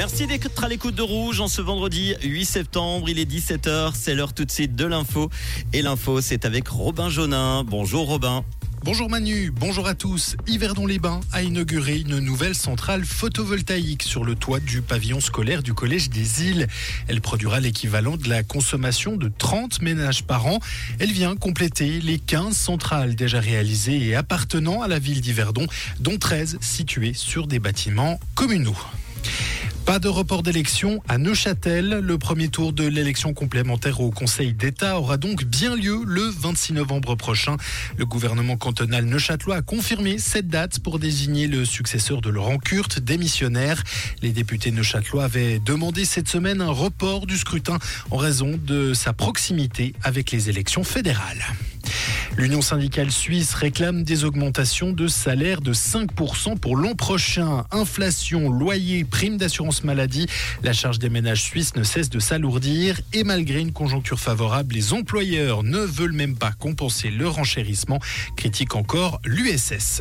Merci d'être à l'écoute de Rouge en ce vendredi 8 septembre. Il est 17h, c'est l'heure tout de suite de l'info. Et l'info, c'est avec Robin Jonin. Bonjour Robin. Bonjour Manu, bonjour à tous. Yverdon-les-Bains a inauguré une nouvelle centrale photovoltaïque sur le toit du pavillon scolaire du Collège des Îles. Elle produira l'équivalent de la consommation de 30 ménages par an. Elle vient compléter les 15 centrales déjà réalisées et appartenant à la ville d'Yverdon, dont 13 situées sur des bâtiments communaux. Pas de report d'élection à Neuchâtel. Le premier tour de l'élection complémentaire au Conseil d'État aura donc bien lieu le 26 novembre prochain. Le gouvernement cantonal neuchâtelois a confirmé cette date pour désigner le successeur de Laurent Kurt, démissionnaire. Les députés neuchâtelois avaient demandé cette semaine un report du scrutin en raison de sa proximité avec les élections fédérales. L'Union syndicale suisse réclame des augmentations de salaire de 5% pour l'an prochain. Inflation, loyer, prime d'assurance maladie, la charge des ménages suisses ne cesse de s'alourdir et malgré une conjoncture favorable, les employeurs ne veulent même pas compenser le renchérissement, critique encore l'USS.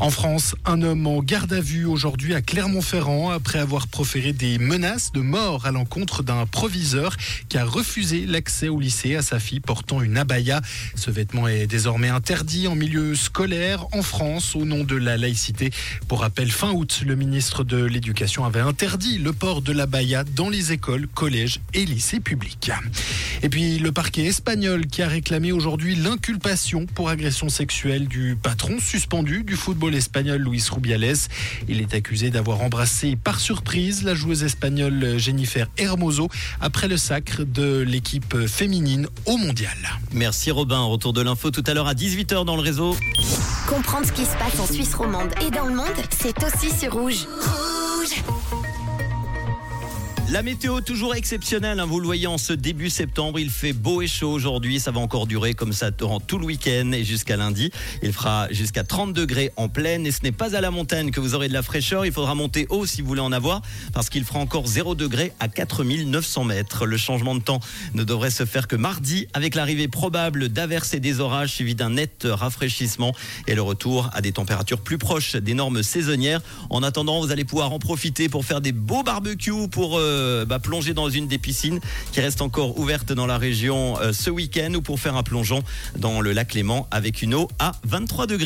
En France, un homme en garde à vue aujourd'hui à Clermont-Ferrand après avoir proféré des menaces de mort à l'encontre d'un proviseur qui a refusé l'accès au lycée à sa fille portant une abaya. Ce vêtement est désormais interdit en milieu scolaire en France au nom de la laïcité. Pour rappel, fin août, le ministre de l'Éducation avait interdit le port de l'abaya dans les écoles, collèges et lycées publics. Et puis le parquet espagnol qui a réclamé aujourd'hui l'inculpation pour agression sexuelle du patron suspendu du football espagnol Luis Rubiales. Il est accusé d'avoir embrassé par surprise la joueuse espagnole Jennifer Hermoso après le sacre de l'équipe féminine au mondial. Merci Robin. Retour de l'info tout à l'heure à 18h dans le réseau. Comprendre ce qui se passe en Suisse romande et dans le monde, c'est aussi sur Rouge. Rouge La météo toujours exceptionnelle, hein, vous le voyez en ce début septembre, il fait beau et chaud aujourd'hui, ça va encore durer comme ça durant tout le week-end et jusqu'à lundi. Il fera jusqu'à 30 degrés en pleine et ce n'est pas à la montagne que vous aurez de la fraîcheur, il faudra monter haut si vous voulez en avoir parce qu'il fera encore 0 degrés à 4900 mètres. Le changement de temps ne devrait se faire que mardi avec l'arrivée probable d'averses et des orages suivi d'un net rafraîchissement et le retour à des températures plus proches des normes saisonnières. En attendant, vous allez pouvoir en profiter pour faire des beaux barbecues, pour... Euh, bah, plonger dans une des piscines qui reste encore ouverte dans la région euh, ce week-end ou pour faire un plongeon dans le lac Léman avec une eau à 23 degrés.